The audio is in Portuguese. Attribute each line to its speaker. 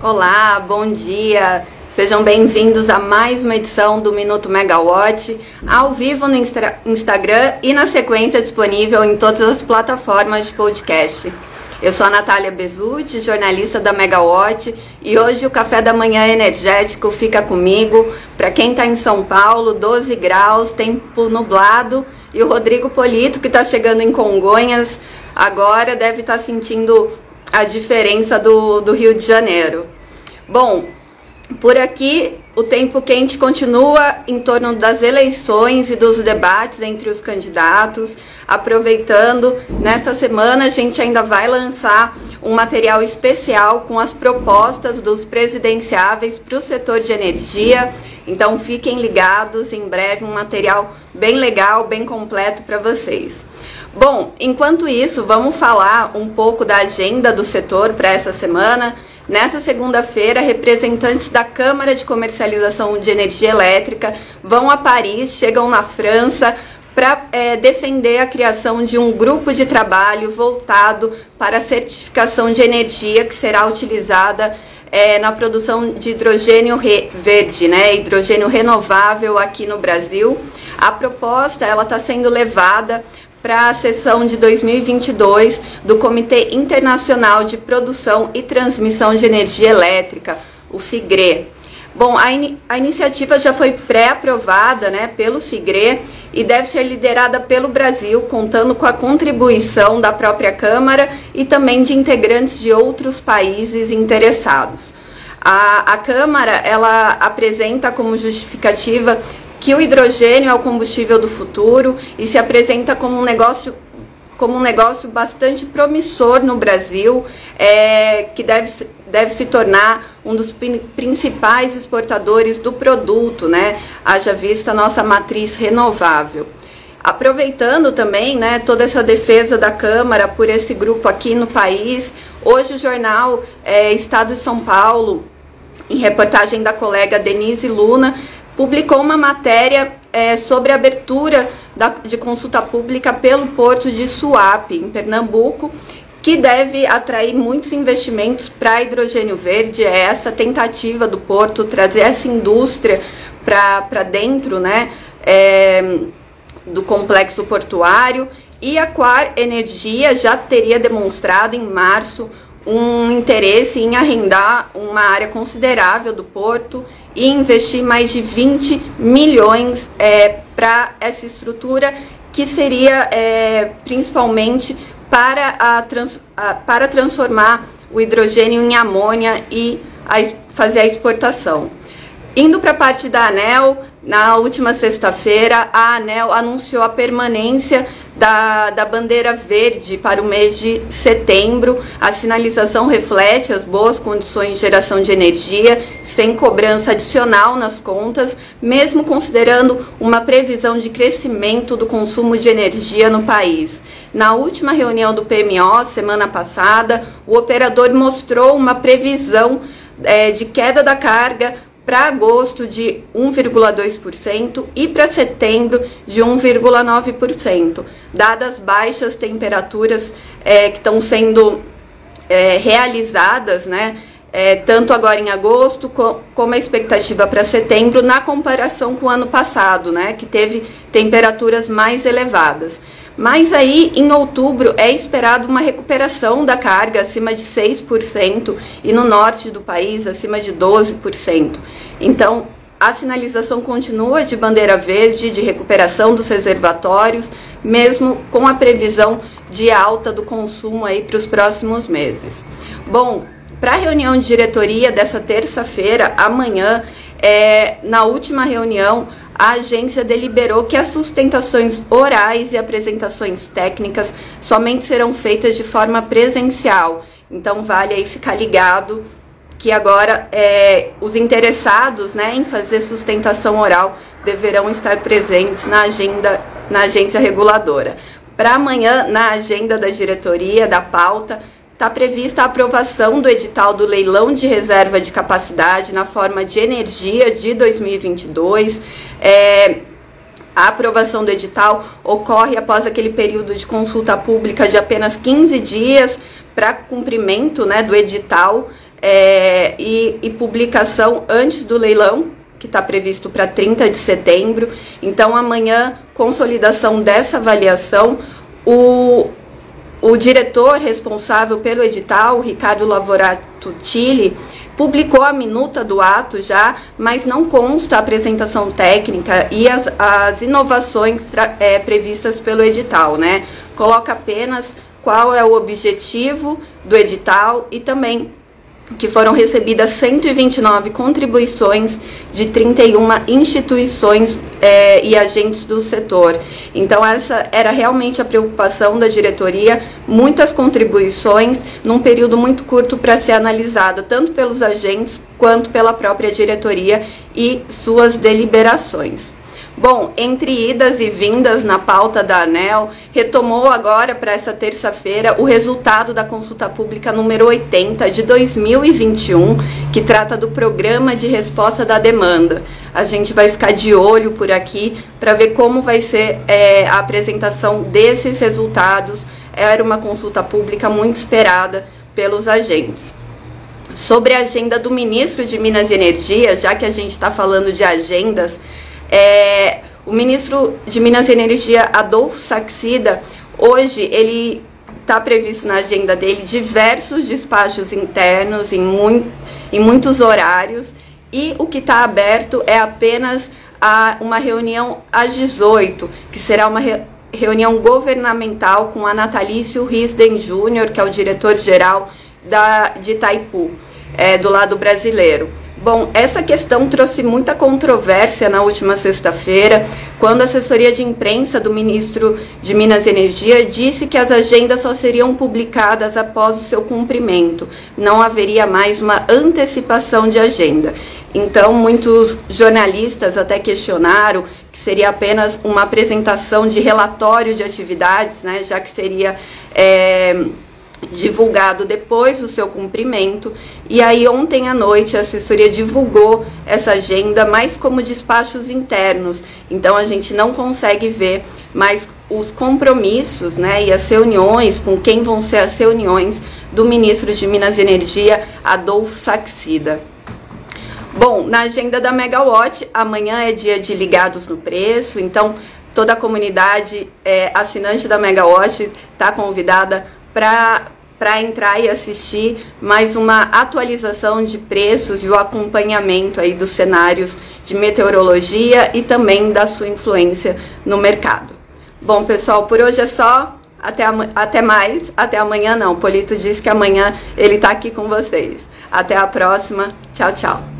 Speaker 1: Olá, bom dia. Sejam bem-vindos a mais uma edição do Minuto Megawatt, ao vivo no Insta Instagram e na sequência disponível em todas as plataformas de podcast. Eu sou a Natália Bezutti, jornalista da Megawatt, e hoje o café da manhã energético fica comigo. Para quem está em São Paulo, 12 graus, tempo nublado, e o Rodrigo Polito, que está chegando em Congonhas, agora deve estar tá sentindo a diferença do, do Rio de Janeiro. Bom, por aqui o tempo quente continua em torno das eleições e dos debates entre os candidatos. Aproveitando, nessa semana a gente ainda vai lançar um material especial com as propostas dos presidenciáveis para o setor de energia. Então fiquem ligados, em breve um material bem legal, bem completo para vocês. Bom, enquanto isso, vamos falar um pouco da agenda do setor para essa semana. Nessa segunda-feira, representantes da Câmara de Comercialização de Energia Elétrica vão a Paris, chegam na França para é, defender a criação de um grupo de trabalho voltado para a certificação de energia que será utilizada é, na produção de hidrogênio verde, né, hidrogênio renovável aqui no Brasil. A proposta ela está sendo levada para a sessão de 2022 do Comitê Internacional de Produção e Transmissão de Energia Elétrica, o CIGRE. Bom, a, in a iniciativa já foi pré-aprovada né, pelo CIGRE e deve ser liderada pelo Brasil, contando com a contribuição da própria Câmara e também de integrantes de outros países interessados. A, a Câmara ela apresenta como justificativa que o hidrogênio é o combustível do futuro e se apresenta como um negócio como um negócio bastante promissor no Brasil, é, que deve, deve se tornar um dos principais exportadores do produto, né? Haja vista nossa matriz renovável. Aproveitando também né, toda essa defesa da Câmara por esse grupo aqui no país, hoje o jornal é, Estado de São Paulo, em reportagem da colega Denise Luna, publicou uma matéria é, sobre a abertura da, de consulta pública pelo porto de Suape, em Pernambuco, que deve atrair muitos investimentos para hidrogênio verde. É essa tentativa do porto trazer essa indústria para dentro né, é, do complexo portuário. E a Quar Energia já teria demonstrado em março um interesse em arrendar uma área considerável do porto e investir mais de 20 milhões é, para essa estrutura, que seria é, principalmente para, a trans, a, para transformar o hidrogênio em amônia e a, fazer a exportação. Indo para a parte da ANEL, na última sexta-feira, a ANEL anunciou a permanência da, da bandeira verde para o mês de setembro. A sinalização reflete as boas condições de geração de energia, sem cobrança adicional nas contas, mesmo considerando uma previsão de crescimento do consumo de energia no país. Na última reunião do PMO, semana passada, o operador mostrou uma previsão é, de queda da carga para agosto de 1,2% e para setembro de 1,9%, dadas baixas temperaturas é, que estão sendo é, realizadas, né? É, tanto agora em agosto como a expectativa para setembro, na comparação com o ano passado, né, que teve temperaturas mais elevadas. Mas aí, em outubro, é esperado uma recuperação da carga acima de 6% e no norte do país acima de 12%. Então, a sinalização continua de bandeira verde, de recuperação dos reservatórios, mesmo com a previsão de alta do consumo aí para os próximos meses. Bom, para a reunião de diretoria dessa terça-feira, amanhã, é, na última reunião, a agência deliberou que as sustentações orais e apresentações técnicas somente serão feitas de forma presencial. Então vale aí ficar ligado que agora é, os interessados né, em fazer sustentação oral deverão estar presentes na agenda na agência reguladora. Para amanhã, na agenda da diretoria, da pauta, está prevista a aprovação do edital do leilão de reserva de capacidade na forma de energia de 2022. É, a aprovação do edital ocorre após aquele período de consulta pública de apenas 15 dias para cumprimento né, do edital. é, e, e publicação antes do leilão, que está previsto para 30 de setembro. Então, amanhã, consolidação dessa avaliação. O, o diretor responsável pelo edital, Ricardo Lavorato Tille, publicou a minuta do ato já, mas não consta a apresentação técnica e as, as inovações é, previstas pelo edital, né? Coloca apenas qual é o objetivo do edital e também que foram recebidas 129 contribuições de 31 instituições é, e agentes do setor. Então, essa era realmente a preocupação da diretoria, muitas contribuições num período muito curto para ser analisada, tanto pelos agentes quanto pela própria diretoria e suas deliberações. Bom, entre idas e vindas na pauta da ANEL, retomou agora para essa terça-feira o resultado da consulta pública número 80 de 2021, que trata do programa de resposta da demanda. A gente vai ficar de olho por aqui para ver como vai ser é, a apresentação desses resultados. Era uma consulta pública muito esperada pelos agentes. Sobre a agenda do ministro de Minas e Energia, já que a gente está falando de agendas, é, o ministro de Minas e Energia, Adolfo Saxida, hoje ele está previsto na agenda dele diversos despachos internos em, muito, em muitos horários e o que está aberto é apenas a, uma reunião às 18, que será uma re, reunião governamental com a Natalício Risden Júnior, que é o diretor-geral de Itaipu, é, do lado brasileiro. Bom, essa questão trouxe muita controvérsia na última sexta-feira, quando a assessoria de imprensa do ministro de Minas e Energia disse que as agendas só seriam publicadas após o seu cumprimento, não haveria mais uma antecipação de agenda. Então, muitos jornalistas até questionaram que seria apenas uma apresentação de relatório de atividades, né, já que seria. É, divulgado depois do seu cumprimento. E aí ontem à noite a assessoria divulgou essa agenda mais como despachos internos. Então a gente não consegue ver mais os compromissos, né, e as reuniões com quem vão ser as reuniões do ministro de Minas e Energia, Adolfo Saxida. Bom, na agenda da Megawatt, amanhã é dia de ligados no preço, então toda a comunidade é, assinante da Megawatt está convidada para entrar e assistir mais uma atualização de preços e o acompanhamento aí dos cenários de meteorologia e também da sua influência no mercado. Bom, pessoal, por hoje é só. Até, até mais. Até amanhã não. Polito disse que amanhã ele está aqui com vocês. Até a próxima. Tchau, tchau.